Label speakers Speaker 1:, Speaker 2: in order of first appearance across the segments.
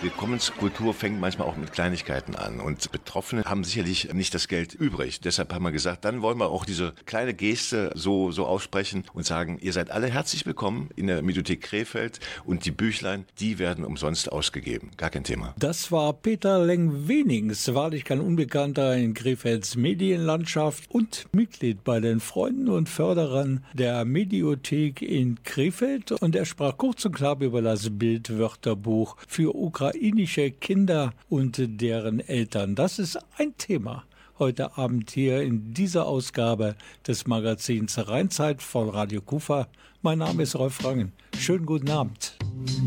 Speaker 1: Willkommenskultur fängt manchmal auch mit Kleinigkeiten an und Betroffene haben sicherlich nicht das Geld übrig. Deshalb haben wir gesagt, dann wollen wir auch diese kleine Geste so, so aussprechen und sagen, ihr seid alle herzlich willkommen in der Mediothek Krefeld und die Büchlein, die werden umsonst ausgegeben. Gar kein Thema.
Speaker 2: Das war Peter Leng-Wenings, wahrlich kein Unbekannter in Krefelds Medienlandschaft und Mitglied bei den Freunden und Förderern der Mediothek in Krefeld und er sprach kurz und klar über das Bildwörterbuch für Ukraine ukrainische Kinder und deren Eltern. Das ist ein Thema heute Abend hier in dieser Ausgabe des Magazins Rheinzeit von Radio Kufa. Mein Name ist Rolf Rangen. Schönen guten Abend.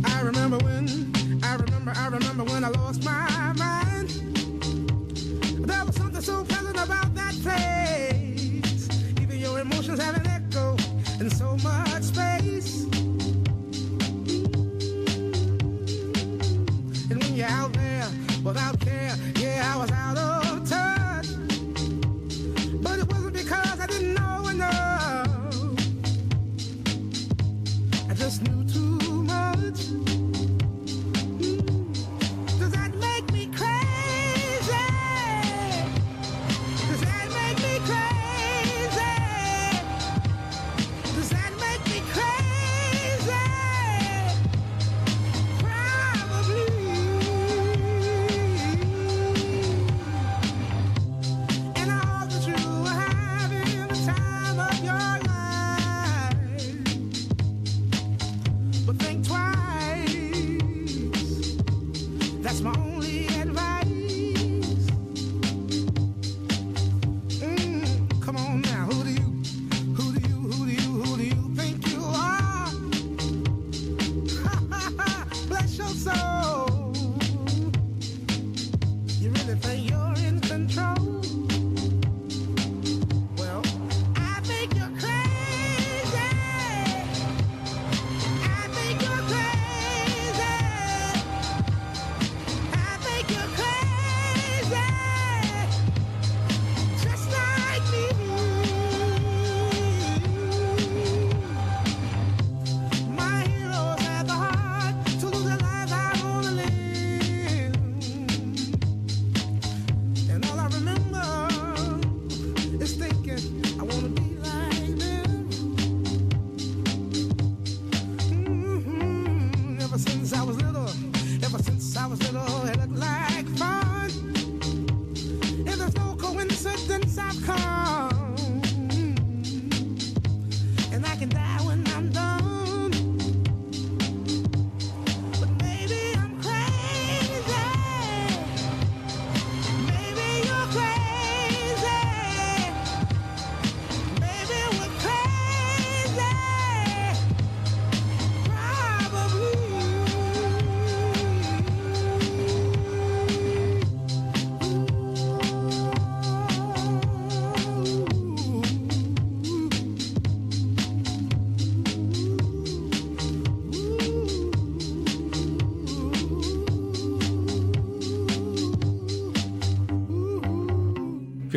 Speaker 2: I remember when, I remember, I remember when I lost my mind. There was something so pleasant about that place. Even your emotions have an echo in so much space. There without care. Yeah, I was out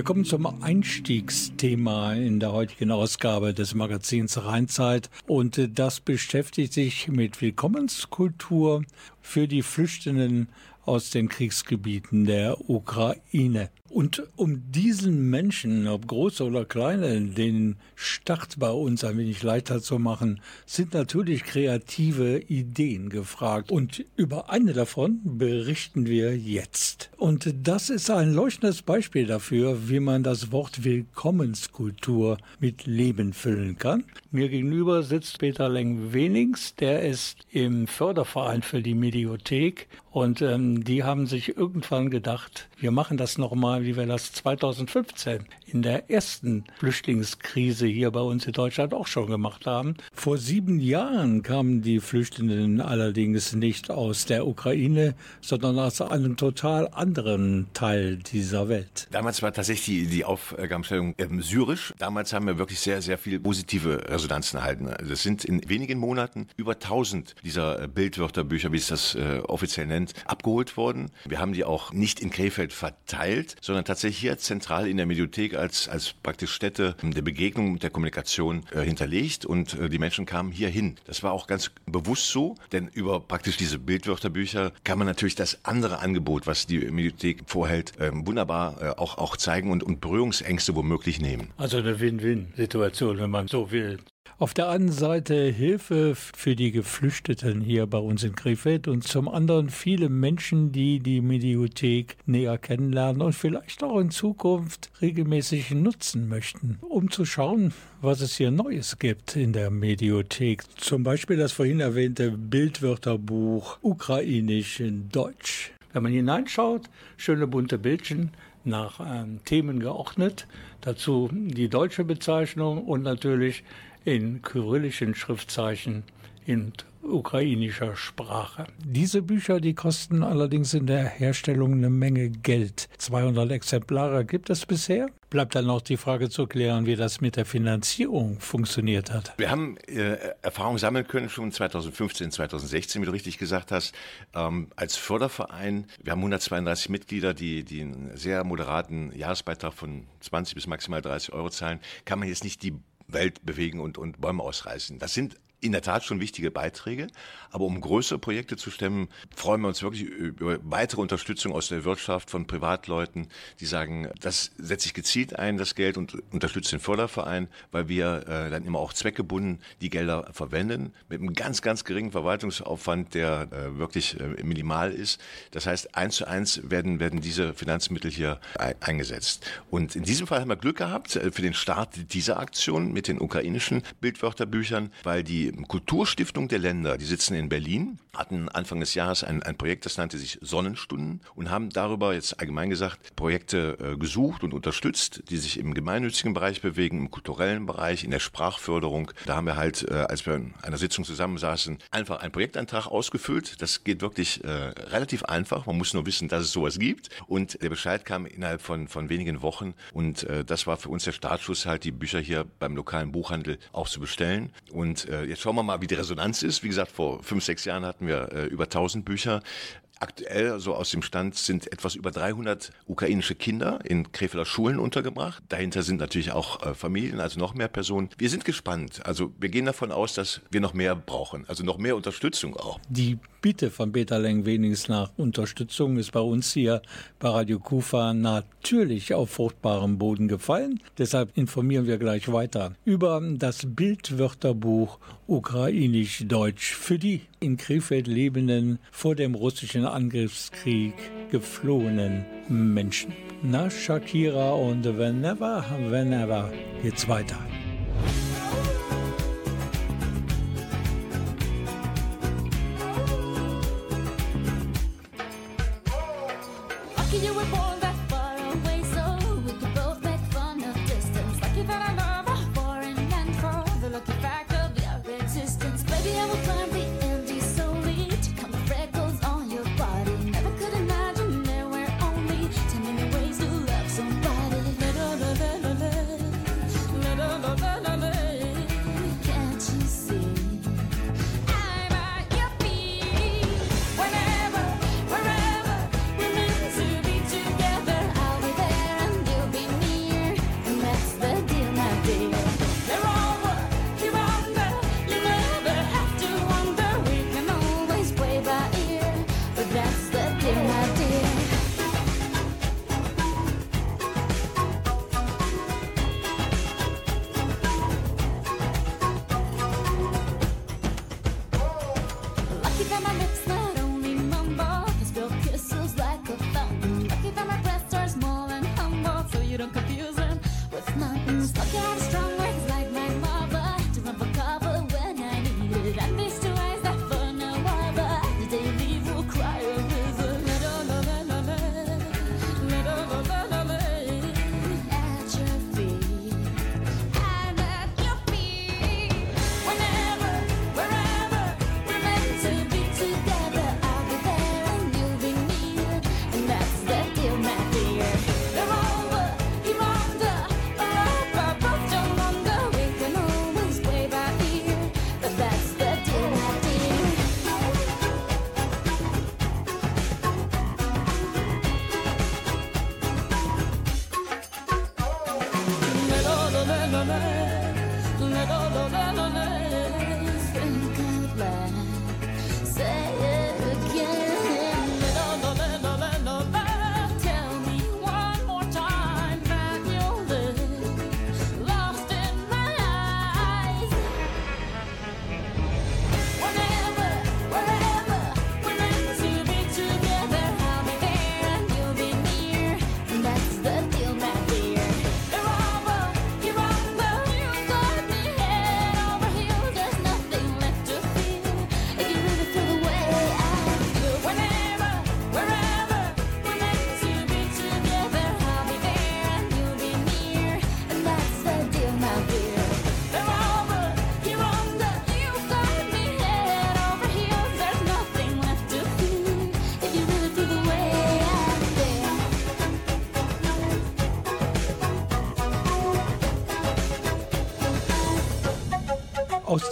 Speaker 2: kommen zum Einstiegsthema in der heutigen Ausgabe des Magazins Rheinzeit. Und das beschäftigt sich mit Willkommenskultur für die Flüchtenden aus den Kriegsgebieten der Ukraine. Und um diesen Menschen, ob groß oder kleine, den Start bei uns ein wenig leichter zu machen, sind natürlich kreative Ideen gefragt. Und über eine davon berichten wir jetzt. Und das ist ein leuchtendes Beispiel dafür, wie man das Wort Willkommenskultur mit Leben füllen kann. Mir gegenüber sitzt Peter Leng-Wenings, der ist im Förderverein für die Mediothek und ähm, die haben sich irgendwann gedacht, wir machen das nochmal, wie wir das 2015 in der ersten Flüchtlingskrise hier bei uns in Deutschland auch schon gemacht haben. Vor sieben Jahren kamen die Flüchtenden allerdings nicht aus der Ukraine, sondern aus einem total anderen Teil dieser Welt.
Speaker 1: Damals war tatsächlich die, die Aufgabenstellung ähm, syrisch. Damals haben wir wirklich sehr, sehr viele positive Resonanzen erhalten. Das sind in wenigen Monaten über 1000 dieser Bildwörterbücher, wie es das das äh, offiziell nennt, abgeholt worden. Wir haben die auch nicht in Krefeld verteilt, sondern tatsächlich hier zentral in der Mediothek als, als praktisch Stätte der Begegnung und der Kommunikation äh, hinterlegt und äh, die Menschen kamen hier hin. Das war auch ganz bewusst so, denn über praktisch diese Bildwörterbücher kann man natürlich das andere Angebot, was die Mediothek vorhält, äh, wunderbar auch, auch zeigen und, und Berührungsängste womöglich nehmen.
Speaker 3: Also eine Win-Win-Situation, wenn man so will. Auf der einen Seite Hilfe für die Geflüchteten hier bei uns in Krefeld und zum anderen viele Menschen, die die Mediothek näher kennenlernen und vielleicht auch in Zukunft regelmäßig nutzen möchten, um zu schauen, was es hier Neues gibt in der Mediothek. Zum Beispiel das vorhin erwähnte Bildwörterbuch Ukrainisch in Deutsch. Wenn man hineinschaut, schöne bunte Bildchen, nach ähm, Themen geordnet, dazu die deutsche Bezeichnung und natürlich in kyrillischen Schriftzeichen in ukrainischer Sprache. Diese Bücher, die kosten allerdings in der Herstellung eine Menge Geld. 200 Exemplare gibt es bisher. Bleibt dann noch die Frage zu klären, wie das mit der Finanzierung funktioniert hat.
Speaker 1: Wir haben äh, Erfahrung sammeln können schon 2015, 2016, wie du richtig gesagt hast, ähm, als Förderverein. Wir haben 132 Mitglieder, die, die einen sehr moderaten Jahresbeitrag von 20 bis maximal 30 Euro zahlen. Kann man jetzt nicht die Welt bewegen und, und Bäume ausreißen. Das sind in der Tat schon wichtige Beiträge. Aber um größere Projekte zu stemmen, freuen wir uns wirklich über weitere Unterstützung aus der Wirtschaft von Privatleuten, die sagen, das setze ich gezielt ein, das Geld und unterstütze den Förderverein, weil wir äh, dann immer auch zweckgebunden die Gelder verwenden mit einem ganz, ganz geringen Verwaltungsaufwand, der äh, wirklich äh, minimal ist. Das heißt, eins zu eins werden, werden diese Finanzmittel hier ein, eingesetzt. Und in diesem Fall haben wir Glück gehabt äh, für den Start dieser Aktion mit den ukrainischen Bildwörterbüchern, weil die Kulturstiftung der Länder, die sitzen in Berlin, hatten Anfang des Jahres ein, ein Projekt, das nannte sich Sonnenstunden und haben darüber jetzt allgemein gesagt Projekte äh, gesucht und unterstützt, die sich im gemeinnützigen Bereich bewegen, im kulturellen Bereich, in der Sprachförderung. Da haben wir halt, äh, als wir in einer Sitzung zusammensaßen, einfach einen Projektantrag ausgefüllt. Das geht wirklich äh, relativ einfach. Man muss nur wissen, dass es sowas gibt. Und der Bescheid kam innerhalb von, von wenigen Wochen. Und äh, das war für uns der Startschuss, halt die Bücher hier beim lokalen Buchhandel auch zu bestellen. Und äh, jetzt schauen wir mal, wie die Resonanz ist. Wie gesagt, vor fünf, sechs Jahren hatten wir äh, über 1000 Bücher. Aktuell, so aus dem Stand, sind etwas über 300 ukrainische Kinder in Krefelder Schulen untergebracht. Dahinter sind natürlich auch äh, Familien, also noch mehr Personen. Wir sind gespannt. Also wir gehen davon aus, dass wir noch mehr brauchen, also noch mehr Unterstützung auch.
Speaker 3: Die Bitte von Peter Leng-Wenings nach Unterstützung ist bei uns hier bei Radio Kufa natürlich auf fruchtbarem Boden gefallen. Deshalb informieren wir gleich weiter über das Bildwörterbuch Ukrainisch-Deutsch für die in Krefeld lebenden, vor dem russischen Angriffskrieg geflohenen Menschen. Na, Shakira und Whenever, Whenever geht's weiter.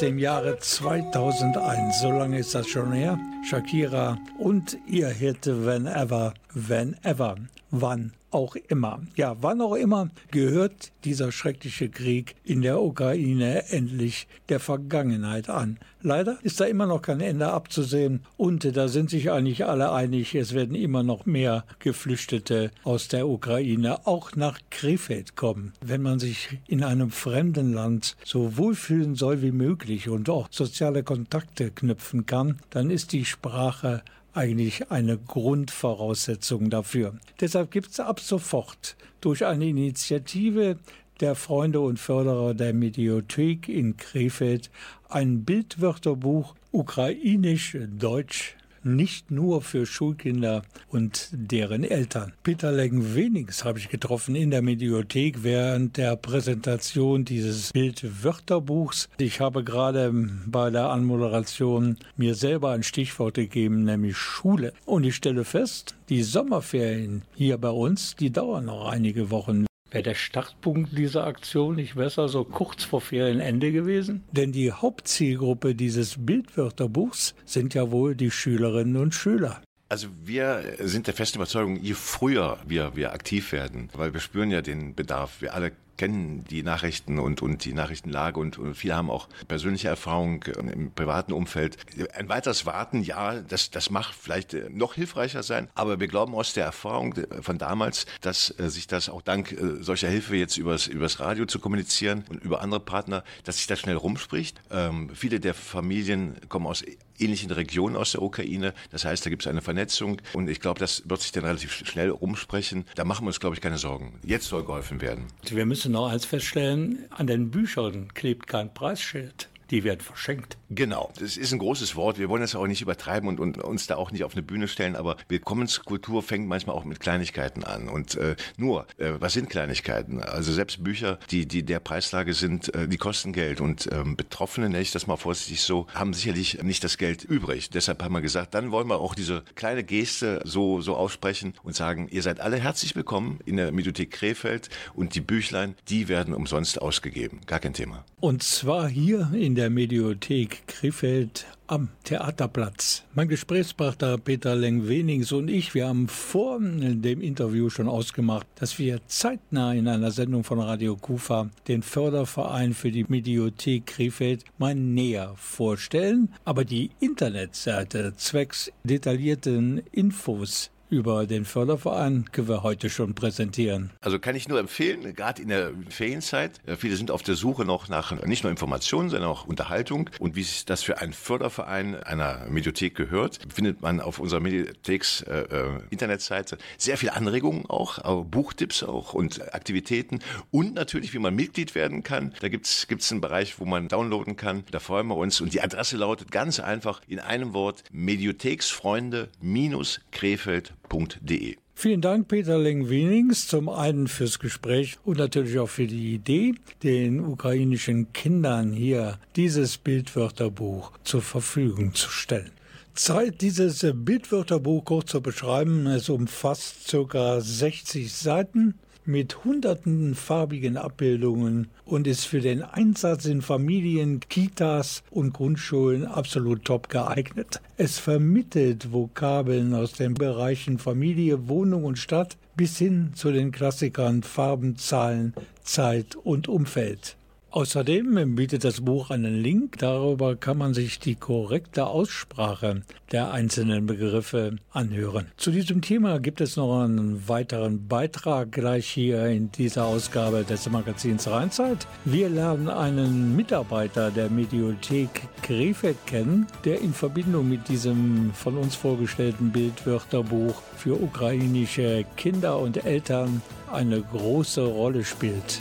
Speaker 3: Dem Jahre 2001. So lange ist das schon her. Shakira und ihr Hit Whenever, Whenever, wann auch immer. Ja, wann auch immer gehört dieser schreckliche Krieg in der Ukraine endlich der Vergangenheit an. Leider ist da immer noch kein Ende abzusehen und da sind sich eigentlich alle einig, es werden immer noch mehr Geflüchtete aus der Ukraine auch nach Krefeld kommen. Wenn man sich in einem fremden Land so wohlfühlen soll wie möglich und auch soziale Kontakte knüpfen kann, dann ist die Sprache eigentlich eine Grundvoraussetzung dafür. Deshalb gibt es ab sofort durch eine Initiative der Freunde und Förderer der Mediothek in Krefeld ein Bildwörterbuch ukrainisch-deutsch nicht nur für Schulkinder und deren Eltern. Peter Leggen-Wenings habe ich getroffen in der Mediothek während der Präsentation dieses Bildwörterbuchs. Ich habe gerade bei der Anmoderation mir selber ein Stichwort gegeben, nämlich Schule. Und ich stelle fest, die Sommerferien hier bei uns, die dauern noch einige Wochen. Wäre der Startpunkt dieser Aktion nicht besser so kurz vor Ferienende gewesen? Denn die Hauptzielgruppe dieses Bildwörterbuchs sind ja wohl die Schülerinnen und Schüler.
Speaker 1: Also wir sind der festen Überzeugung, je früher wir, wir aktiv werden, weil wir spüren ja den Bedarf. Wir alle kennen die Nachrichten und, und die Nachrichtenlage und, und viele haben auch persönliche Erfahrung im privaten Umfeld. Ein weiteres Warten, ja, das, das mag vielleicht äh, noch hilfreicher sein, aber wir glauben aus der Erfahrung von damals, dass äh, sich das auch dank äh, solcher Hilfe jetzt übers, übers Radio zu kommunizieren und über andere Partner, dass sich das schnell rumspricht. Ähm, viele der Familien kommen aus ähnlichen Regionen aus der Ukraine. Das heißt, da gibt es eine Vernetzung und ich glaube, das wird sich dann relativ schnell rumsprechen. Da machen wir uns, glaube ich, keine Sorgen. Jetzt soll geholfen werden.
Speaker 3: Wir müssen noch eins feststellen, an den Büchern klebt kein Preisschild die werden verschenkt.
Speaker 1: Genau, das ist ein großes Wort. Wir wollen das auch nicht übertreiben und, und uns da auch nicht auf eine Bühne stellen, aber Willkommenskultur fängt manchmal auch mit Kleinigkeiten an. Und äh, nur, äh, was sind Kleinigkeiten? Also selbst Bücher, die, die der Preislage sind, äh, die kosten Geld. Und ähm, Betroffene, nenne ich das mal vorsichtig so, haben sicherlich nicht das Geld übrig. Deshalb haben wir gesagt, dann wollen wir auch diese kleine Geste so, so aussprechen und sagen, ihr seid alle herzlich willkommen in der Mediothek Krefeld und die Büchlein, die werden umsonst ausgegeben. Gar kein Thema.
Speaker 3: Und zwar hier in der der Mediothek Krefeld am Theaterplatz. Mein Gesprächspartner Peter Leng-Wenings und ich, wir haben vor dem Interview schon ausgemacht, dass wir zeitnah in einer Sendung von Radio Kufa den Förderverein für die Mediothek Krefeld mal näher vorstellen. Aber die Internetseite zwecks detaillierten Infos über den Förderverein können wir heute schon präsentieren.
Speaker 1: Also kann ich nur empfehlen, gerade in der Ferienzeit. Viele sind auf der Suche noch nach nicht nur Informationen, sondern auch Unterhaltung. Und wie sich das für einen Förderverein einer Mediothek gehört, findet man auf unserer Mediotheks äh, äh Internetseite sehr viele Anregungen auch, auch, Buchtipps auch und Aktivitäten und natürlich, wie man Mitglied werden kann. Da gibt's gibt's einen Bereich, wo man downloaden kann. Da freuen wir uns. Und die Adresse lautet ganz einfach in einem Wort Mediotheksfreunde-Krefeld www.ftf.de.
Speaker 3: Vielen Dank, Peter Lengwenings, zum einen fürs Gespräch und natürlich auch für die Idee, den ukrainischen Kindern hier dieses Bildwörterbuch zur Verfügung zu stellen. Zeit, dieses Bildwörterbuch kurz zu beschreiben. Es umfasst ca. 60 Seiten mit hunderten farbigen Abbildungen und ist für den Einsatz in Familien, Kitas und Grundschulen absolut top geeignet. Es vermittelt Vokabeln aus den Bereichen Familie, Wohnung und Stadt bis hin zu den Klassikern Farben, Zahlen, Zeit und Umfeld. Außerdem bietet das Buch einen Link, darüber kann man sich die korrekte Aussprache der einzelnen Begriffe anhören. Zu diesem Thema gibt es noch einen weiteren Beitrag gleich hier in dieser Ausgabe des Magazins Rheinzeit. Wir lernen einen Mitarbeiter der Mediothek Krefeld kennen, der in Verbindung mit diesem von uns vorgestellten Bildwörterbuch für ukrainische Kinder und Eltern eine große Rolle spielt.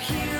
Speaker 3: here.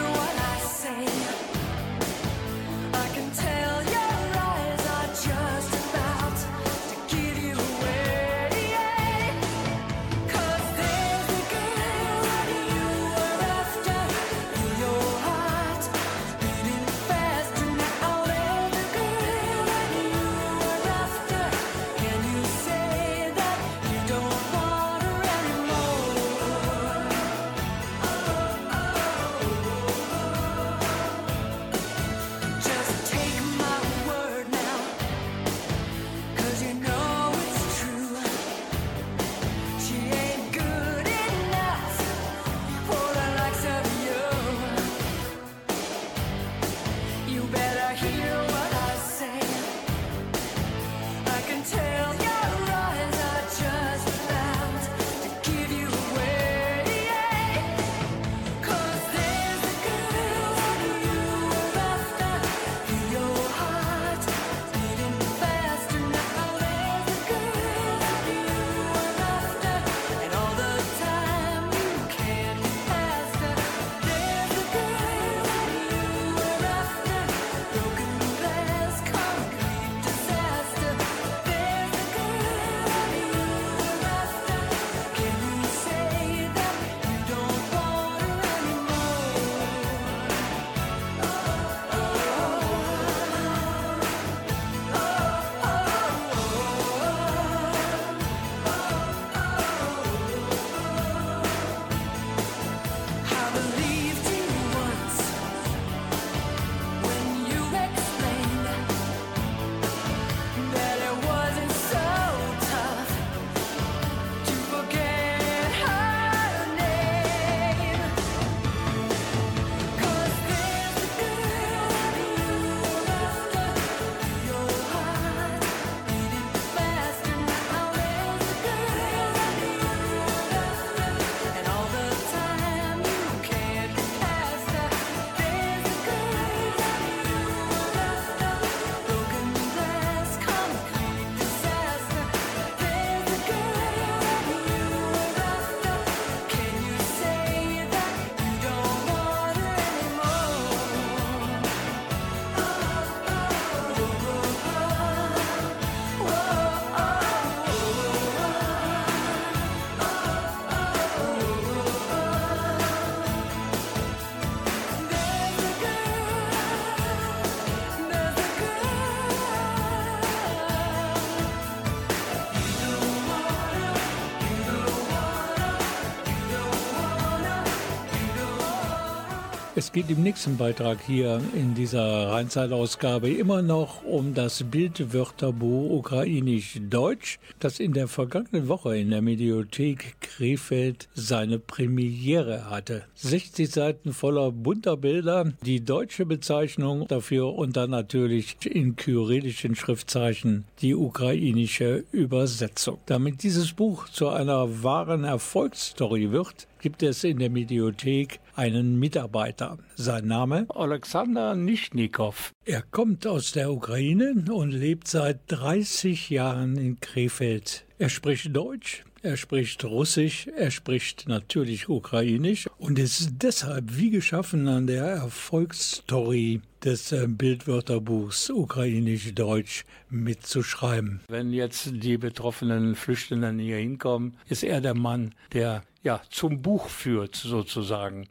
Speaker 3: Es geht im nächsten Beitrag hier in dieser Rheinzeitausgabe immer noch um das Bildwörterbuch Ukrainisch-Deutsch, das in der vergangenen Woche in der Mediothek Krefeld seine Premiere hatte. 60 Seiten voller bunter Bilder, die deutsche Bezeichnung dafür und dann natürlich in kyrillischen Schriftzeichen die ukrainische Übersetzung. Damit dieses Buch zu einer wahren Erfolgsstory wird, gibt es in der Mediothek einen Mitarbeiter. Sein Name Alexander Nischnikow. Er kommt aus der Ukraine und lebt seit 30 Jahren in Krefeld. Er spricht Deutsch, er spricht Russisch, er spricht natürlich Ukrainisch und ist deshalb wie geschaffen an der Erfolgsstory des äh, Bildwörterbuchs Ukrainisch-Deutsch mitzuschreiben. Wenn jetzt die betroffenen Flüchtenden hier hinkommen, ist er der Mann, der ja zum Buch führt sozusagen.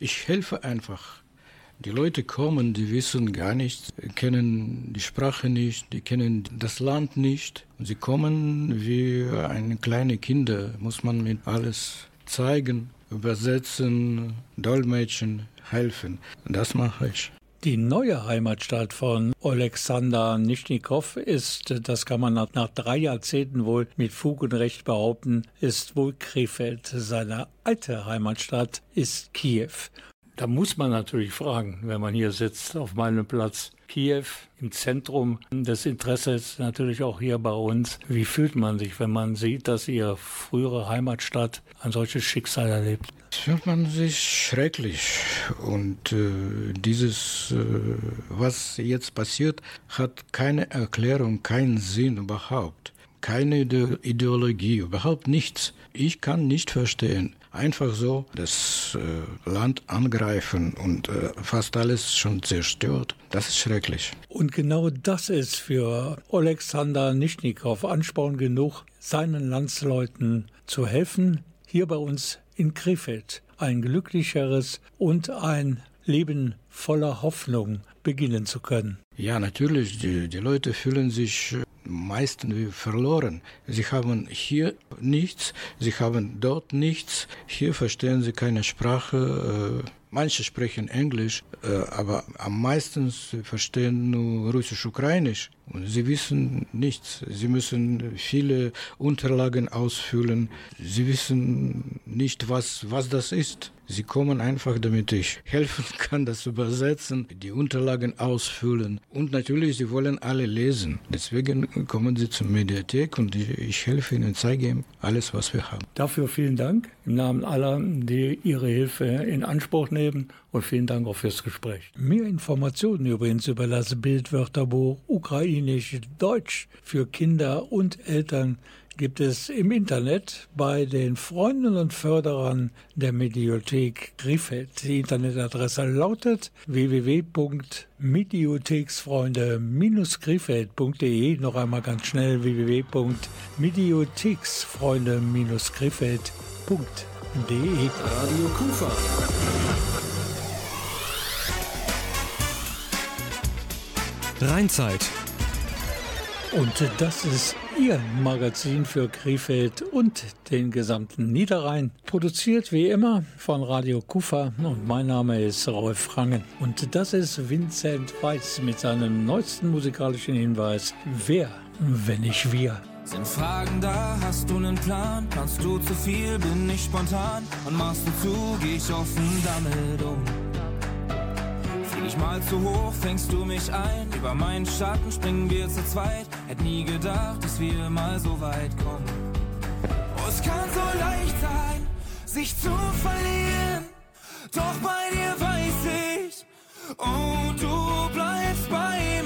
Speaker 4: Ich helfe einfach. Die Leute kommen, die wissen gar nichts, kennen die Sprache nicht, die kennen das Land nicht. Sie kommen wie eine kleine Kinder, muss man mit alles zeigen, übersetzen, dolmetschen, helfen. Das mache ich.
Speaker 3: Die neue Heimatstadt von Alexander Nischnikow ist, das kann man nach, nach, drei Jahrzehnten wohl mit Fug und Recht behaupten, ist wohl Krefeld. Seine alte Heimatstadt ist Kiew. Da muss man natürlich fragen, wenn man hier sitzt auf meinem Platz. Kiew im Zentrum des Interesses, natürlich auch hier bei uns. Wie fühlt man sich, wenn man sieht, dass Ihre frühere Heimatstadt ein solches Schicksal erlebt?
Speaker 4: Fühlt man sich schrecklich. Und äh, dieses, äh, was jetzt passiert, hat keine Erklärung, keinen Sinn überhaupt. Keine Ideologie, überhaupt nichts. Ich kann nicht verstehen, einfach so das äh, Land angreifen und äh, fast alles schon zerstört. Das ist schrecklich.
Speaker 3: Und genau das ist für Alexander Nischnikow Ansporn genug, seinen Landsleuten zu helfen, hier bei uns in Krefeld ein glücklicheres und ein Leben voller Hoffnung beginnen zu können.
Speaker 4: Ja, natürlich, die, die Leute fühlen sich meisten verloren. Sie haben hier nichts, sie haben dort nichts, hier verstehen sie keine Sprache. Äh, manche sprechen Englisch, äh, aber am meisten verstehen nur Russisch-Ukrainisch. Und sie wissen nichts. Sie müssen viele Unterlagen ausfüllen. Sie wissen nicht, was, was das ist. Sie kommen einfach, damit ich helfen kann, das übersetzen, die Unterlagen ausfüllen. Und natürlich, sie wollen alle lesen. Deswegen kommen sie zur Mediathek und ich helfe ihnen, zeige ihnen alles, was wir haben.
Speaker 3: Dafür vielen Dank im Namen aller, die ihre Hilfe in Anspruch nehmen und vielen Dank auch fürs Gespräch. Mehr Informationen übrigens über das Bildwörterbuch Ukrainisch-Deutsch für Kinder und Eltern gibt es im Internet bei den Freunden und Förderern der Mediothek Krefeld. Die Internetadresse lautet www.mediotheksfreunde-krefeld.de. Noch einmal ganz schnell www.mediotheksfreunde-krefeld.de.
Speaker 5: Radio Kufa. Rheinzeit.
Speaker 3: Und das ist Ihr Magazin für Krefeld und den gesamten Niederrhein. Produziert wie immer von Radio Kufa und mein Name ist Rolf Rangen. Und das ist Vincent Weiss mit seinem neuesten musikalischen Hinweis. Wer, wenn nicht wir?
Speaker 6: Sind Fragen da, hast du einen Plan? Kannst du zu viel, bin ich spontan? Und machst du zu, geh ich offen damit um ich mal zu hoch, fängst du mich ein. Über meinen Schatten springen wir zu zweit. Hätt nie gedacht, dass wir mal so weit kommen. Oh, es kann so leicht sein, sich zu verlieren. Doch bei dir weiß ich, oh, du bleibst bei mir.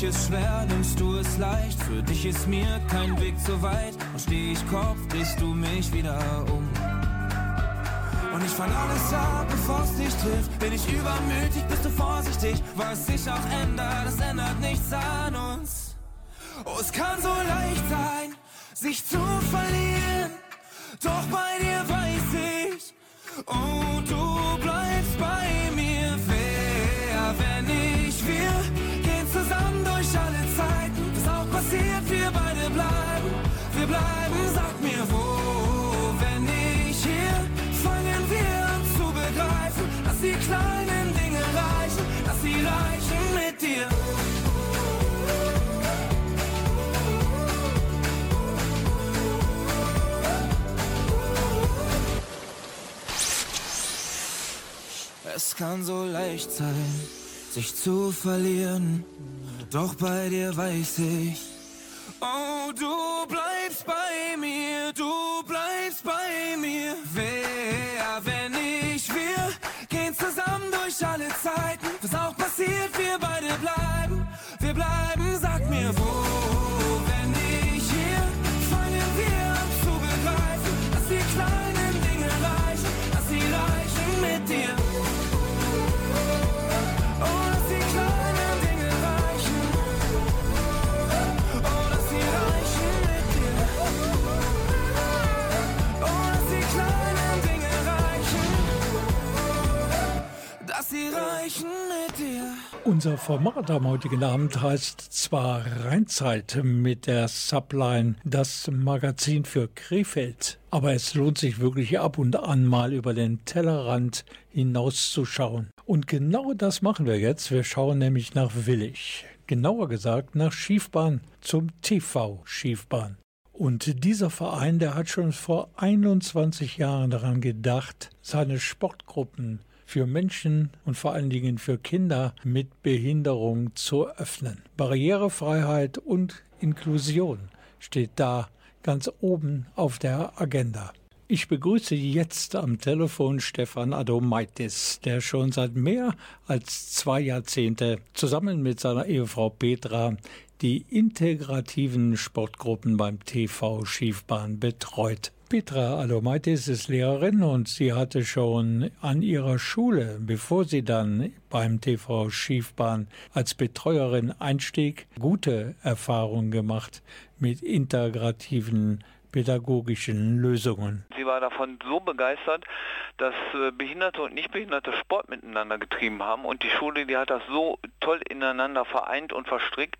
Speaker 6: Mich ist schwer, nimmst du es leicht. Für dich ist mir kein Weg zu weit. Und steh ich Kopf, drehst du mich wieder um. Und ich fang alles ab, bevor es dich trifft. Bin ich übermütig, bist du vorsichtig. Was sich auch ändert, das ändert nichts an uns. Oh, es kann so leicht sein, sich zu verlieren. Doch bei dir weiß ich, oh, du mir wenn ich hier, fangen wir an zu begreifen, dass die kleinen Dinge reichen, dass sie reichen mit dir. Es kann so leicht sein, sich zu verlieren, doch bei dir weiß ich, oh, du bleibst durch alle Zeiten, was auch passiert, wir beide bleiben, sie reichen mit dir.
Speaker 3: Unser Format am heutigen Abend heißt zwar Rheinzeit mit der Subline Das Magazin für Krefeld, aber es lohnt sich wirklich ab und an mal über den Tellerrand hinauszuschauen. Und genau das machen wir jetzt. Wir schauen nämlich nach Willig. Genauer gesagt nach Schiefbahn zum TV Schiefbahn. Und dieser Verein, der hat schon vor 21 Jahren daran gedacht, seine Sportgruppen für Menschen und vor allen Dingen für Kinder mit Behinderung zu öffnen. Barrierefreiheit und Inklusion steht da ganz oben auf der Agenda. Ich begrüße jetzt am Telefon Stefan Adomaitis, der schon seit mehr als zwei Jahrzehnte zusammen mit seiner Ehefrau Petra die integrativen Sportgruppen beim TV Schiefbahn betreut. Petra Adomaitis ist Lehrerin und sie hatte schon an ihrer Schule, bevor sie dann beim TV Schiefbahn als Betreuerin einstieg, gute Erfahrungen gemacht mit integrativen pädagogischen Lösungen.
Speaker 5: Sie war davon so begeistert, dass äh, Behinderte und Nichtbehinderte Sport miteinander getrieben haben und die Schule, die hat das so toll ineinander vereint und verstrickt,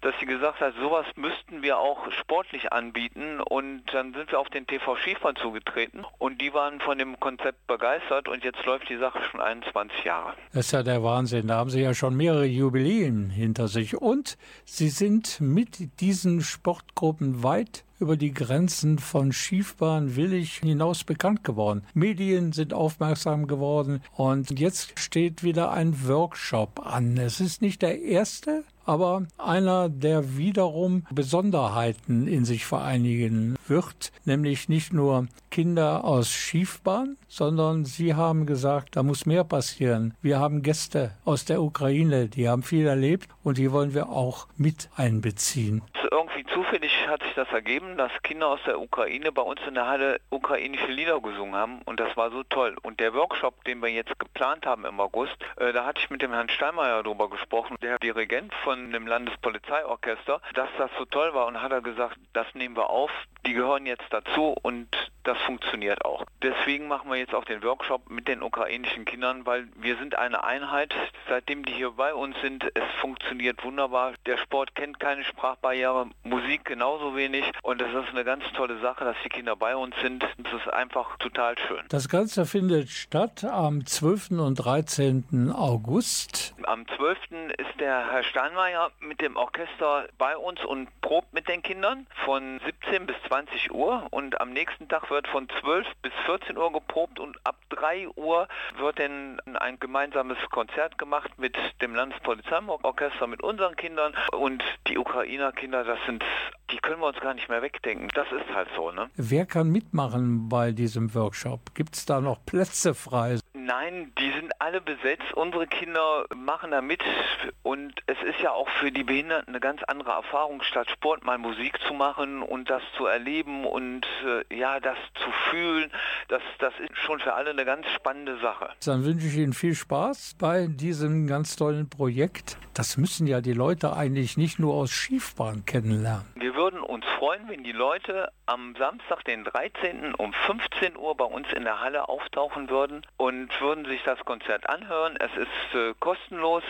Speaker 5: dass sie gesagt hat, sowas müssten wir auch sportlich anbieten und dann sind wir auf den TV Schiefbahn zugetreten und die waren von dem Konzept begeistert und jetzt läuft die Sache schon 21 Jahre.
Speaker 3: Das ist ja der Wahnsinn. Da haben Sie ja schon mehrere Jubiläen hinter sich und Sie sind mit diesen Sportgruppen weit über die Grenzen von Schiefbahn Willig hinaus bekannt geworden. Medien sind aufmerksam geworden und jetzt steht wieder ein Workshop an. Es ist nicht der erste, aber einer, der wiederum Besonderheiten in sich vereinigen wird, nämlich nicht nur Kinder aus Schiefbahn, sondern sie haben gesagt, da muss mehr passieren. Wir haben Gäste aus der Ukraine, die haben viel erlebt und die wollen wir auch mit einbeziehen.
Speaker 5: Irgendwie zufällig hat sich das ergeben, dass Kinder aus der Ukraine bei uns in der Halle ukrainische Lieder gesungen haben und das war so toll. Und der Workshop, den wir jetzt geplant haben im August, äh, da hatte ich mit dem Herrn Steinmeier darüber gesprochen, der Dirigent von dem Landespolizeiorchester, dass das so toll war und hat er gesagt, das nehmen wir auf, die gehören jetzt dazu und das funktioniert auch. Deswegen machen wir jetzt auch den Workshop mit den ukrainischen Kindern, weil wir sind eine Einheit. Seitdem die hier bei uns sind, es funktioniert wunderbar. Der Sport kennt keine Sprachbarriere, Musik genauso wenig und es ist eine ganz tolle Sache, dass die Kinder bei uns sind. Es ist einfach total schön.
Speaker 3: Das Ganze findet statt am 12. und 13. August.
Speaker 5: Am 12. ist der Herr Steinmeier mit dem Orchester bei uns und probt mit den Kindern von 17 bis 20 Uhr und am nächsten Tag wird von 12 bis 14 Uhr geprobt und ab 3 Uhr wird dann ein gemeinsames Konzert gemacht mit dem Landespolizeiorchester, mit unseren Kindern und die Ukrainer Kinder, das sind, die können wir uns gar nicht mehr wegdenken. Das ist halt so, ne?
Speaker 3: Wer kann mitmachen bei diesem Workshop? Gibt es da noch Plätze frei?
Speaker 5: Nein, die sind alle besetzt. Unsere Kinder machen da mit und es ist ja auch für die Behinderten eine ganz andere Erfahrung, statt Sport mal Musik zu machen und das zu erleben und äh, ja, das zu fühlen. Das, das ist schon für alle eine ganz spannende Sache.
Speaker 3: Dann wünsche ich Ihnen viel Spaß bei diesem ganz tollen Projekt. Das müssen ja die Leute eigentlich nicht nur aus Schiefbahn kennenlernen.
Speaker 5: Wir würden uns freuen, wenn die Leute am Samstag, den 13. um 15 Uhr bei uns in der Halle auftauchen würden und würden sich das Konzert anhören. Es ist äh, kostenlos.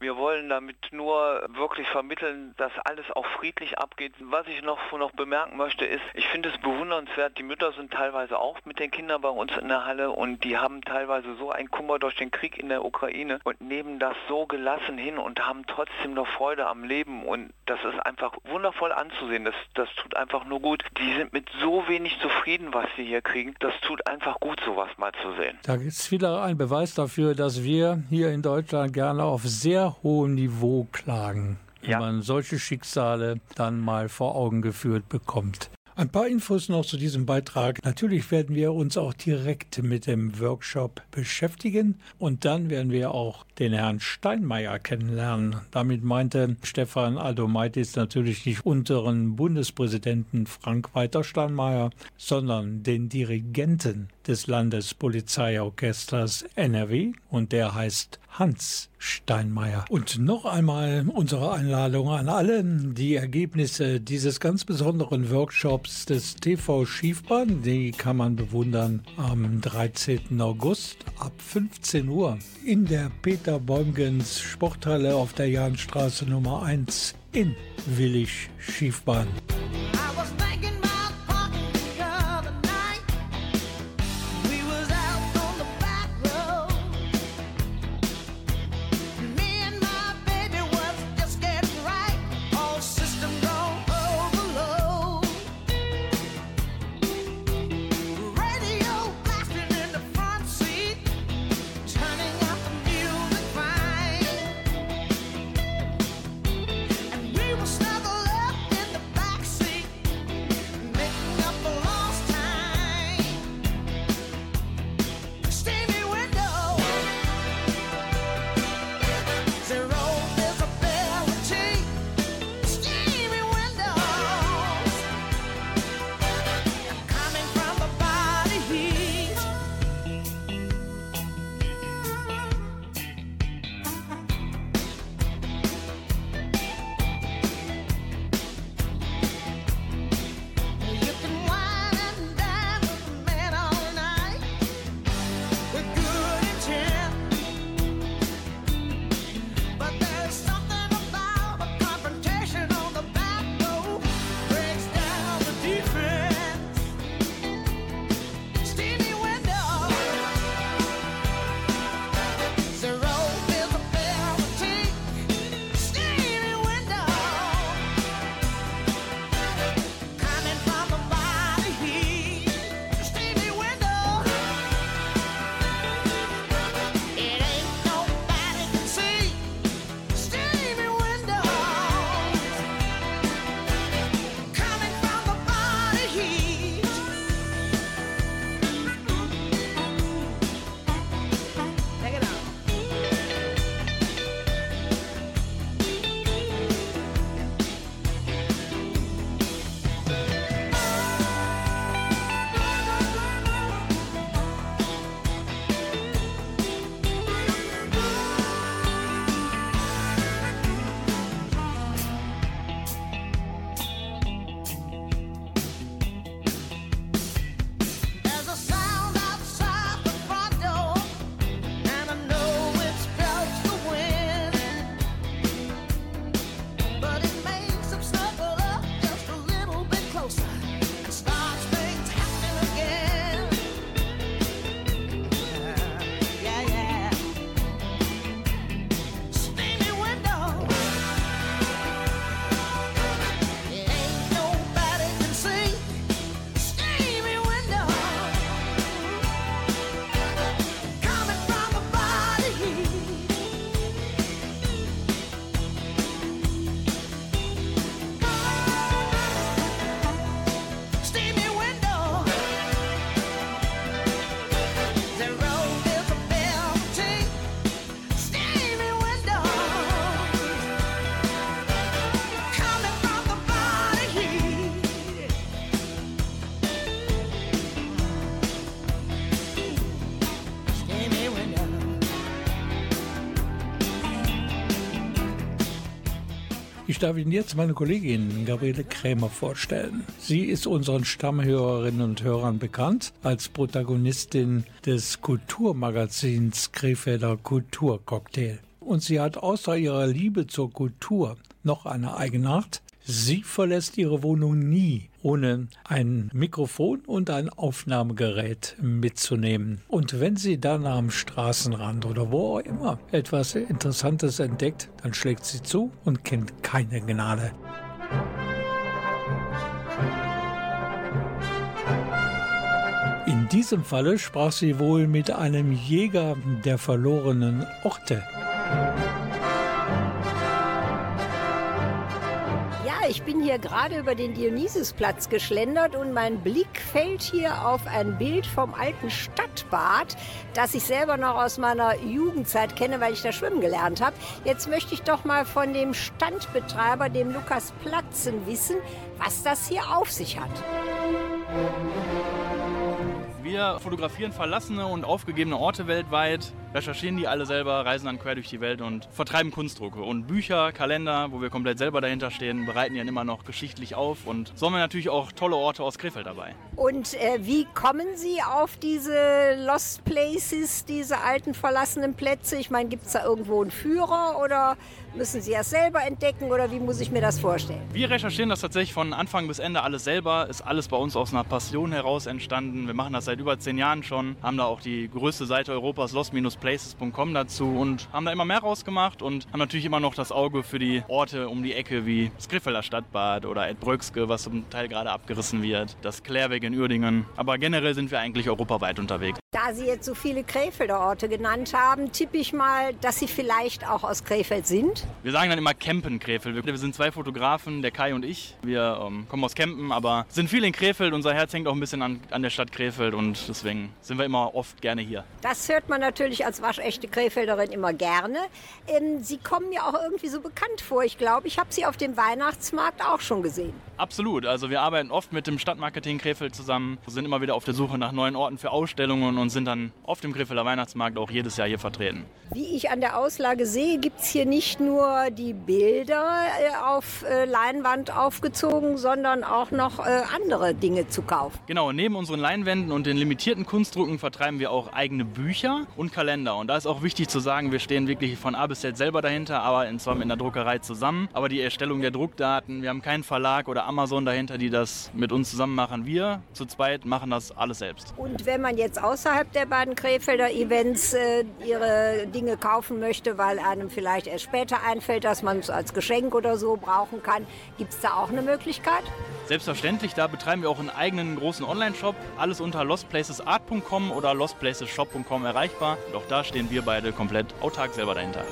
Speaker 5: Wir wollen damit nur wirklich vermitteln, dass alles auch friedlich abgeht. Was ich noch, noch bemerken möchte, ist, ich finde es bewundernswert, die Mütter sind teilweise auch mit den Kindern bei uns in der Halle und die haben teilweise so einen Kummer durch den Krieg in der Ukraine und nehmen das so gelassen hin und haben trotzdem noch Freude am Leben und das ist einfach wundervoll anzusehen. Das, das tut einfach nur gut. Die sind mit so wenig zufrieden, was wir hier kriegen. Das tut einfach gut, sowas mal zu sehen.
Speaker 3: Da gibt es wieder ein Beweis dafür, dass wir hier in Deutschland gerne auf sehr hohem Niveau Wenn ja. man solche Schicksale dann mal vor Augen geführt bekommt. Ein paar Infos noch zu diesem Beitrag. Natürlich werden wir uns auch direkt mit dem Workshop beschäftigen und dann werden wir auch den Herrn Steinmeier kennenlernen. Damit meinte Stefan Aldomaitis natürlich nicht unseren Bundespräsidenten Frank-Walter Steinmeier, sondern den Dirigenten des Landespolizeiorchesters NRW und der heißt Hans Steinmeier. Und noch einmal unsere Einladung an alle, die Ergebnisse dieses ganz besonderen Workshops des TV Schiefbahn, die kann man bewundern am 13. August ab 15 Uhr in der Peter Bäumgens Sporthalle auf der Jahnstraße Nummer 1 in Willig Schiefbahn. Darf Ihnen jetzt meine Kollegin Gabriele Krämer vorstellen. Sie ist unseren Stammhörerinnen und Hörern bekannt als Protagonistin des Kulturmagazins Krefelder Kulturcocktail. Und sie hat außer ihrer Liebe zur Kultur noch eine Eigenart. Sie verlässt ihre Wohnung nie, ohne ein Mikrofon und ein Aufnahmegerät mitzunehmen. Und wenn sie dann am Straßenrand oder wo auch immer etwas Interessantes entdeckt, dann schlägt sie zu und kennt keine Gnade. In diesem Falle sprach sie wohl mit einem Jäger der verlorenen Orte.
Speaker 7: Ich bin hier gerade über den Dionysusplatz geschlendert und mein Blick fällt hier auf ein Bild vom alten Stadtbad, das ich selber noch aus meiner Jugendzeit kenne, weil ich da schwimmen gelernt habe. Jetzt möchte ich doch mal von dem Standbetreiber, dem Lukas Platzen, wissen, was das hier auf sich hat.
Speaker 8: Wir fotografieren verlassene und aufgegebene Orte weltweit, recherchieren die alle selber, reisen dann quer durch die Welt und vertreiben Kunstdrucke. Und Bücher, Kalender, wo wir komplett selber dahinter stehen, bereiten ja immer noch geschichtlich auf. Und so haben wir natürlich auch tolle Orte aus Krefeld dabei.
Speaker 7: Und äh, wie kommen Sie auf diese Lost Places, diese alten verlassenen Plätze? Ich meine, gibt es da irgendwo einen Führer oder müssen Sie das selber entdecken oder wie muss ich mir das vorstellen?
Speaker 8: Wir recherchieren das tatsächlich von Anfang bis Ende alles selber. Ist alles bei uns aus einer Passion heraus entstanden. Wir machen das seit über zehn Jahren schon, haben da auch die größte Seite Europas, lost-places.com dazu und haben da immer mehr rausgemacht und haben natürlich immer noch das Auge für die Orte um die Ecke wie das Griffeler Stadtbad oder Edbröckske, was zum Teil gerade abgerissen wird, das Klärweg in Uerdingen. Aber generell sind wir eigentlich europaweit unterwegs.
Speaker 7: Da Sie jetzt so viele Krefelder Orte genannt haben, tippe ich mal, dass Sie vielleicht auch aus Krefeld sind.
Speaker 8: Wir sagen dann immer Campen Krefeld. Wir sind zwei Fotografen, der Kai und ich. Wir ähm, kommen aus Campen, aber sind viel in Krefeld. Unser Herz hängt auch ein bisschen an, an der Stadt Krefeld und deswegen sind wir immer oft gerne hier.
Speaker 7: Das hört man natürlich als waschechte Krefelderin immer gerne. Ähm, Sie kommen mir auch irgendwie so bekannt vor. Ich glaube, ich habe Sie auf dem Weihnachtsmarkt auch schon gesehen.
Speaker 8: Absolut. Also wir arbeiten oft mit dem Stadtmarketing Krefeld zusammen. Wir sind immer wieder auf der Suche nach neuen Orten für Ausstellungen und sind dann auf dem Krefelder Weihnachtsmarkt auch jedes Jahr hier vertreten.
Speaker 7: Wie ich an der Auslage sehe, gibt es hier nicht nur die Bilder äh, auf äh, Leinwand aufgezogen, sondern auch noch äh, andere Dinge zu kaufen.
Speaker 8: Genau, neben unseren Leinwänden und den limitierten Kunstdrucken vertreiben wir auch eigene Bücher und Kalender. Und da ist auch wichtig zu sagen, wir stehen wirklich von A bis Z selber dahinter, aber zwar mit einer Druckerei zusammen. Aber die Erstellung der Druckdaten, wir haben keinen Verlag oder Amazon dahinter, die das mit uns zusammen machen. Wir zu zweit machen das alles selbst.
Speaker 7: Und wenn man jetzt außerhalb der beiden Krefelder Events äh, ihre Dinge kaufen möchte, weil einem vielleicht erst später einfällt, dass man es als Geschenk oder so brauchen kann, gibt es da auch eine Möglichkeit?
Speaker 8: Selbstverständlich, da betreiben wir auch einen eigenen großen Online-Shop. Alles unter lostplacesart.com oder lostplacesshop.com erreichbar. Und auch da stehen wir beide komplett autark selber dahinter.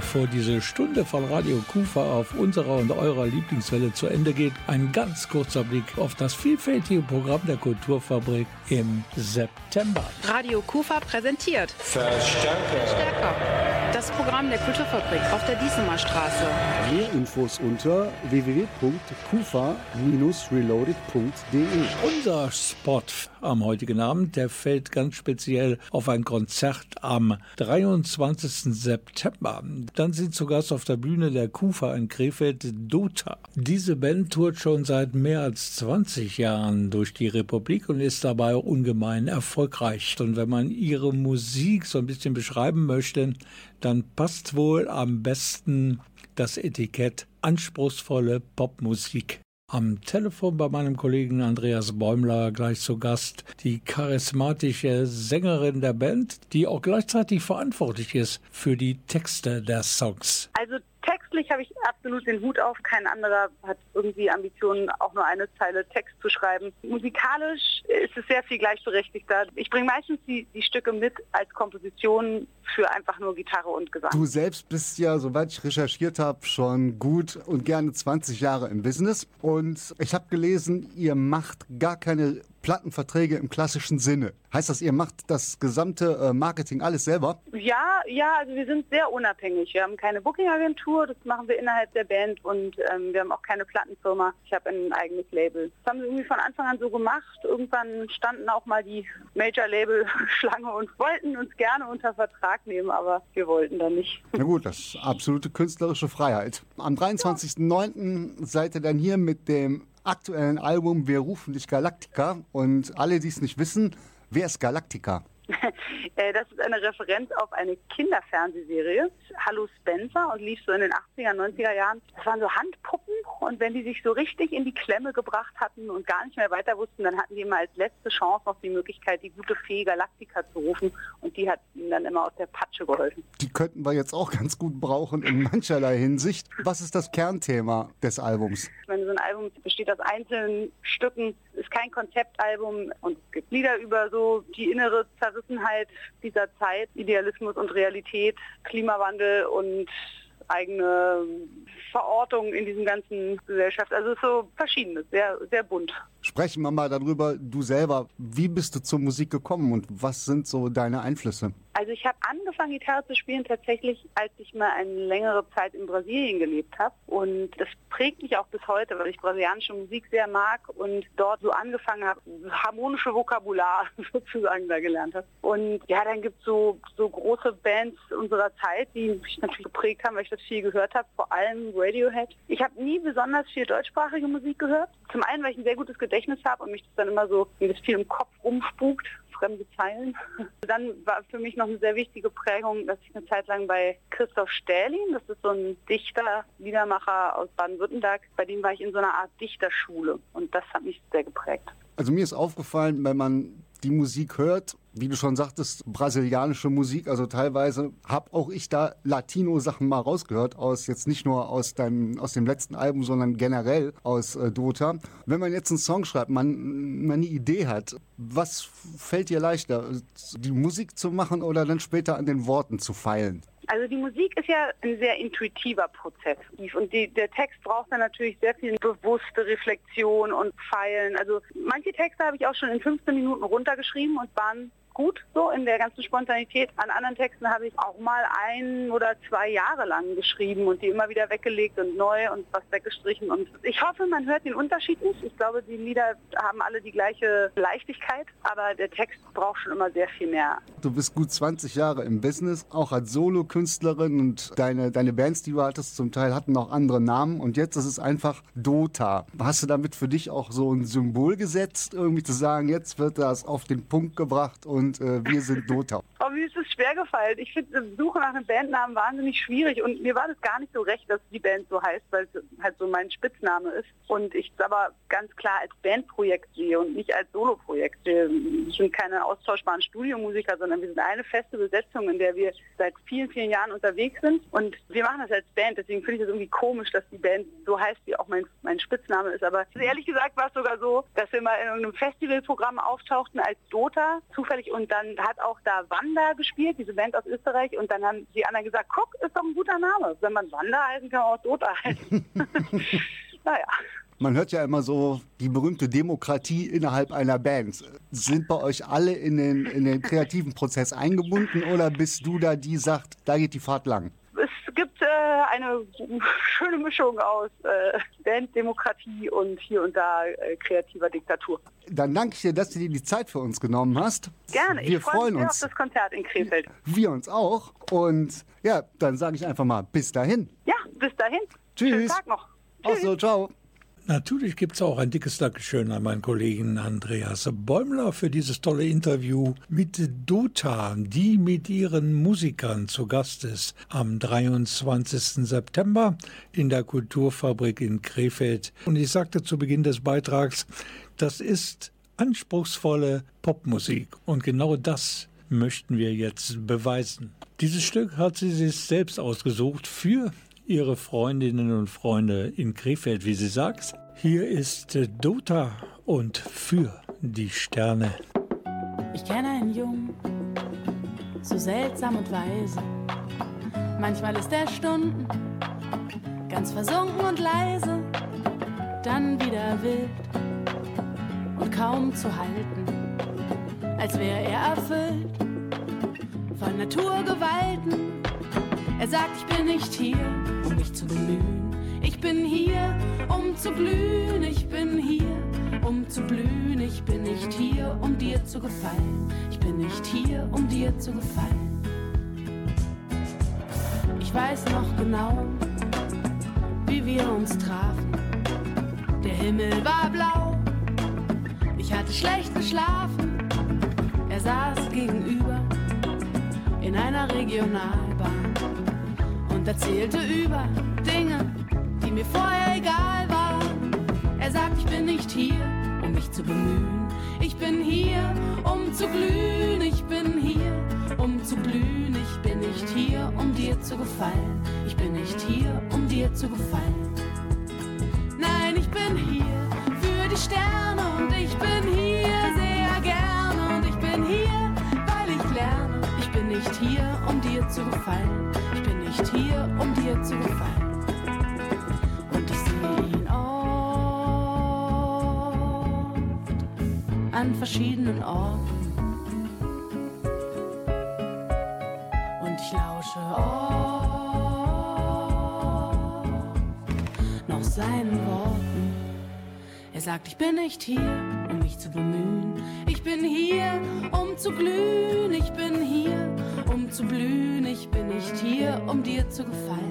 Speaker 3: Bevor diese Stunde von Radio Kufa auf unserer und eurer Lieblingswelle zu Ende geht, ein ganz kurzer Blick auf das vielfältige Programm der Kulturfabrik im September.
Speaker 9: Radio Kufa präsentiert
Speaker 10: Verstärker.
Speaker 9: Stärker. Das Programm der Kulturfabrik auf der Diesemer Straße.
Speaker 10: Mehr Infos unter www.kufa-reloaded.de.
Speaker 3: Unser Spot am heutigen Abend, der fällt ganz speziell auf ein Konzert am 23. September. Dann sind zu Gast auf der Bühne der Kufa in Krefeld Dota. Diese Band tourt schon seit mehr als 20 Jahren durch die Republik und ist dabei ungemein erfolgreich. Und wenn man ihre Musik so ein bisschen beschreiben möchte, dann passt wohl am besten das Etikett anspruchsvolle Popmusik. Am Telefon bei meinem Kollegen Andreas Bäumler gleich zu Gast die charismatische Sängerin der Band, die auch gleichzeitig verantwortlich ist für die Texte der Songs.
Speaker 11: Also textlich habe ich absolut den Hut auf. Kein anderer hat irgendwie Ambitionen, auch nur eine Zeile Text zu schreiben. Musikalisch ist es sehr viel gleichberechtigter. Ich bringe meistens die, die Stücke mit als Komposition für einfach nur Gitarre und Gesang.
Speaker 10: Du selbst bist ja, soweit ich recherchiert habe, schon gut und gerne 20 Jahre im Business. Und ich habe gelesen, ihr macht gar keine Plattenverträge im klassischen Sinne. Heißt das, ihr macht das gesamte äh, Marketing alles selber?
Speaker 11: Ja, ja, also wir sind sehr unabhängig. Wir haben keine Booking-Agentur, das machen wir innerhalb der Band und ähm, wir haben auch keine Plattenfirma. Ich habe ein eigenes Label. Das haben wir irgendwie von Anfang an so gemacht. Irgendwann standen auch mal die Major-Label-Schlange und wollten uns gerne unter Vertrag nehmen, aber wir wollten dann nicht.
Speaker 10: Na gut, das ist absolute künstlerische Freiheit. Am 23.09. seid ihr dann hier mit dem aktuellen Album Wir rufen dich Galactica. Und alle, die es nicht wissen, wer ist Galactica?
Speaker 11: Äh, das ist eine Referenz auf eine Kinderfernsehserie, Hallo Spencer, und lief so in den 80er, 90er Jahren. Das waren so Handpuppen und wenn die sich so richtig in die Klemme gebracht hatten und gar nicht mehr weiter wussten, dann hatten die immer als letzte Chance noch die Möglichkeit, die gute Fee Galactica zu rufen und die hat ihnen dann immer aus der Patsche geholfen.
Speaker 10: Die könnten wir jetzt auch ganz gut brauchen in mancherlei Hinsicht. Was ist das Kernthema des Albums?
Speaker 11: Wenn so ein Album besteht aus einzelnen Stücken, ist kein Konzeptalbum und es gibt Lieder über so die innere Zerrissenheit dieser Zeit, Idealismus und Realität, Klimawandel und eigene Verortung in diesem ganzen Gesellschaft. Also so verschiedenes, sehr, sehr bunt.
Speaker 10: Sprechen wir mal darüber, du selber, wie bist du zur Musik gekommen und was sind so deine Einflüsse?
Speaker 11: Also ich habe angefangen, Gitarre zu spielen tatsächlich, als ich mal eine längere Zeit in Brasilien gelebt habe. Und das prägt mich auch bis heute, weil ich brasilianische Musik sehr mag und dort so angefangen habe, harmonische Vokabular sozusagen da gelernt habe. Und ja, dann gibt es so, so große Bands unserer Zeit, die mich natürlich geprägt haben, weil ich das viel gehört habe, vor allem Radiohead. Ich habe nie besonders viel deutschsprachige Musik gehört. Zum einen, weil ich ein sehr gutes Gedächtnis habe und mich das dann immer so, wie das viel im Kopf rumspukt fremde Zeilen. Dann war für mich noch eine sehr wichtige Prägung, dass ich eine Zeit lang bei Christoph Stählin, das ist so ein Dichter, Liedermacher aus Baden-Württemberg, bei dem war ich in so einer Art Dichterschule und das hat mich sehr geprägt.
Speaker 10: Also mir ist aufgefallen, wenn man die Musik hört, wie du schon sagtest, brasilianische Musik, also teilweise habe auch ich da Latino-Sachen mal rausgehört, aus jetzt nicht nur aus deinem, aus dem letzten Album, sondern generell aus äh, Dota. Wenn man jetzt einen Song schreibt, man, man eine Idee hat, was fällt dir leichter, die Musik zu machen oder dann später an den Worten zu feilen?
Speaker 11: Also die Musik ist ja ein sehr intuitiver Prozess. Und die, der Text braucht dann natürlich sehr viel bewusste Reflexion und Feilen. Also manche Texte habe ich auch schon in 15 Minuten runtergeschrieben und waren gut so in der ganzen Spontanität. An anderen Texten habe ich auch mal ein oder zwei Jahre lang geschrieben und die immer wieder weggelegt und neu und was weggestrichen. Und ich hoffe, man hört den Unterschied nicht. Ich glaube, die Lieder haben alle die gleiche Leichtigkeit, aber der Text braucht schon immer sehr viel mehr.
Speaker 10: Du bist gut 20 Jahre im Business, auch als Solokünstlerin und deine, deine Bands, die du hattest, zum Teil hatten auch andere Namen und jetzt ist es einfach Dota. Hast du damit für dich auch so ein Symbol gesetzt, irgendwie zu sagen, jetzt wird das auf den Punkt gebracht und und äh, wir sind Dota.
Speaker 11: Oh, mir ist es schwer gefallen. Ich finde Suche nach einem Bandnamen wahnsinnig schwierig und mir war das gar nicht so recht, dass die Band so heißt, weil es halt so mein Spitzname ist und ich es aber ganz klar als Bandprojekt sehe und nicht als Soloprojekt. Wir sind keine austauschbaren Studiomusiker, sondern wir sind eine feste Besetzung, in der wir seit vielen, vielen Jahren unterwegs sind und wir machen das als Band. Deswegen finde ich es irgendwie komisch, dass die Band so heißt, wie auch mein, mein Spitzname ist. Aber ehrlich gesagt war es sogar so, dass wir mal in einem Festivalprogramm auftauchten als Dota, zufällig und dann hat auch da Wanda gespielt, diese Band aus Österreich und dann haben die anderen gesagt, guck, ist doch ein guter Name. Wenn man Wanda heißen kann, man auch Dota heißen. naja.
Speaker 10: Man hört ja immer so die berühmte Demokratie innerhalb einer Band. Sind bei euch alle in den, in den kreativen Prozess eingebunden oder bist du da, die sagt, da geht die Fahrt lang?
Speaker 11: Es gibt äh, eine schöne Mischung aus äh, Banddemokratie und hier und da äh, kreativer Diktatur.
Speaker 10: Dann danke ich dir, dass du dir die Zeit für uns genommen hast.
Speaker 11: Gerne,
Speaker 10: Wir
Speaker 11: ich freue
Speaker 10: freuen
Speaker 11: mich
Speaker 10: uns.
Speaker 11: auf das Konzert in Krefeld.
Speaker 10: Wir uns auch. Und ja, dann sage ich einfach mal bis dahin.
Speaker 11: Ja, bis dahin. Schönen
Speaker 10: Tschüss.
Speaker 11: Tag noch.
Speaker 10: Auch so, ciao.
Speaker 3: Natürlich gibt es auch ein dickes Dankeschön an meinen Kollegen Andreas Bäumler für dieses tolle Interview mit Dota, die mit ihren Musikern zu Gast ist am 23. September in der Kulturfabrik in Krefeld. Und ich sagte zu Beginn des Beitrags, das ist anspruchsvolle Popmusik. Und genau das möchten wir jetzt beweisen. Dieses Stück hat sie sich selbst ausgesucht für ihre Freundinnen und Freunde in Krefeld, wie sie sagt. Hier ist Dota und für die Sterne.
Speaker 9: Ich kenne einen Jungen, so seltsam und weise. Manchmal ist er Stunden ganz versunken und leise, dann wieder wild und kaum zu halten, als wäre er erfüllt von Naturgewalten. Er sagt, ich bin nicht hier, um mich zu bemühen. Ich bin hier, um zu blühen. Ich bin hier, um zu blühen. Ich bin nicht hier, um dir zu gefallen. Ich bin nicht hier, um dir zu gefallen. Ich weiß noch genau, wie wir uns trafen. Der Himmel war blau. Ich hatte schlecht geschlafen. Er saß gegenüber in einer Regionalbahn und erzählte über die mir vorher egal waren. Er sagt, ich bin nicht hier, um mich zu bemühen. Ich bin hier, um zu glühen. Ich bin hier, um zu blühen. Ich bin nicht hier, um dir zu gefallen. Ich bin nicht hier, um dir zu gefallen. Nein, ich bin hier für die Sterne und ich bin hier sehr gerne und ich bin hier, weil ich lerne. Ich bin nicht hier, um dir zu gefallen. Ich bin nicht hier, um dir zu gefallen. Verschiedenen Orten. Und ich lausche oft noch seinen Worten. Er sagt, ich bin nicht hier, um mich zu bemühen. Ich bin hier, um zu glühen. Ich bin hier, um zu blühen. Ich bin nicht hier, um dir zu gefallen.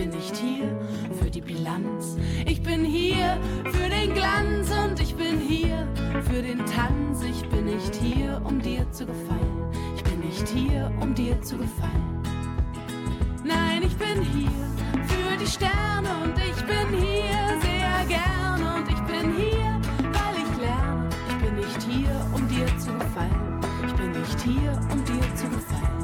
Speaker 9: Ich bin nicht hier für die Bilanz. Ich bin hier für den Glanz und ich bin hier für den Tanz. Ich bin nicht hier, um dir zu gefallen. Ich bin nicht hier, um dir zu gefallen. Nein, ich bin hier für die Sterne und ich bin hier sehr gerne und ich bin hier, weil ich lerne. Ich bin nicht hier, um dir zu gefallen. Ich bin nicht hier, um dir zu gefallen.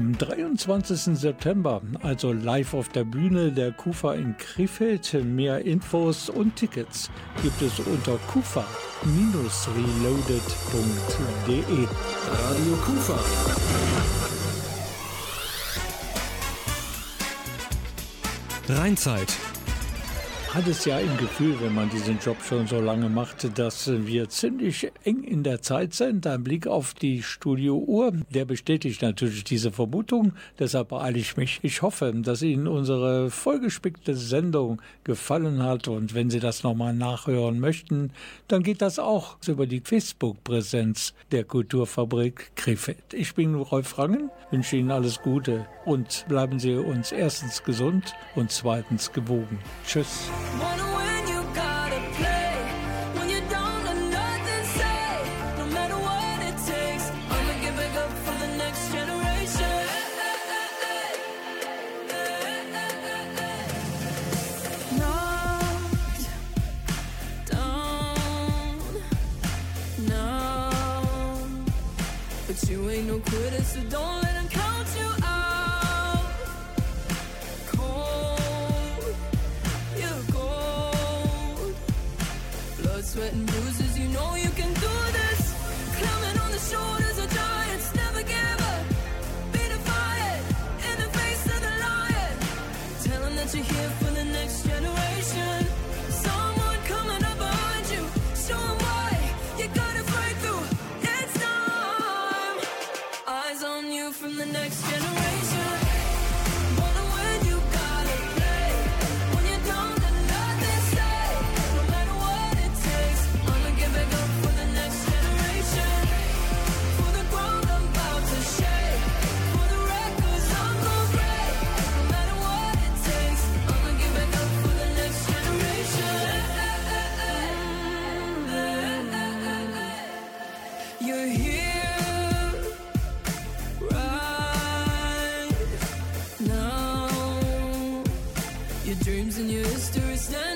Speaker 3: Am 23. September, also live auf der Bühne der KUFA in Krefeld. Mehr Infos und Tickets gibt es unter kufa-reloaded.de.
Speaker 12: Radio Kufa. Rheinzeit.
Speaker 3: Hat es ja im Gefühl, wenn man diesen Job schon so lange macht, dass wir ziemlich eng in der Zeit sind. Ein Blick auf die Studiouhr, der bestätigt natürlich diese Vermutung. Deshalb beeile ich mich. Ich hoffe, dass Ihnen unsere vollgespickte Sendung gefallen hat. Und wenn Sie das nochmal nachhören möchten, dann geht das auch über die Facebook-Präsenz der Kulturfabrik Krefeld. Ich bin Rolf Rangen, wünsche Ihnen alles Gute und bleiben Sie uns erstens gesund und zweitens gewogen. Tschüss.
Speaker 6: Wonder when
Speaker 13: Your dreams and your history standing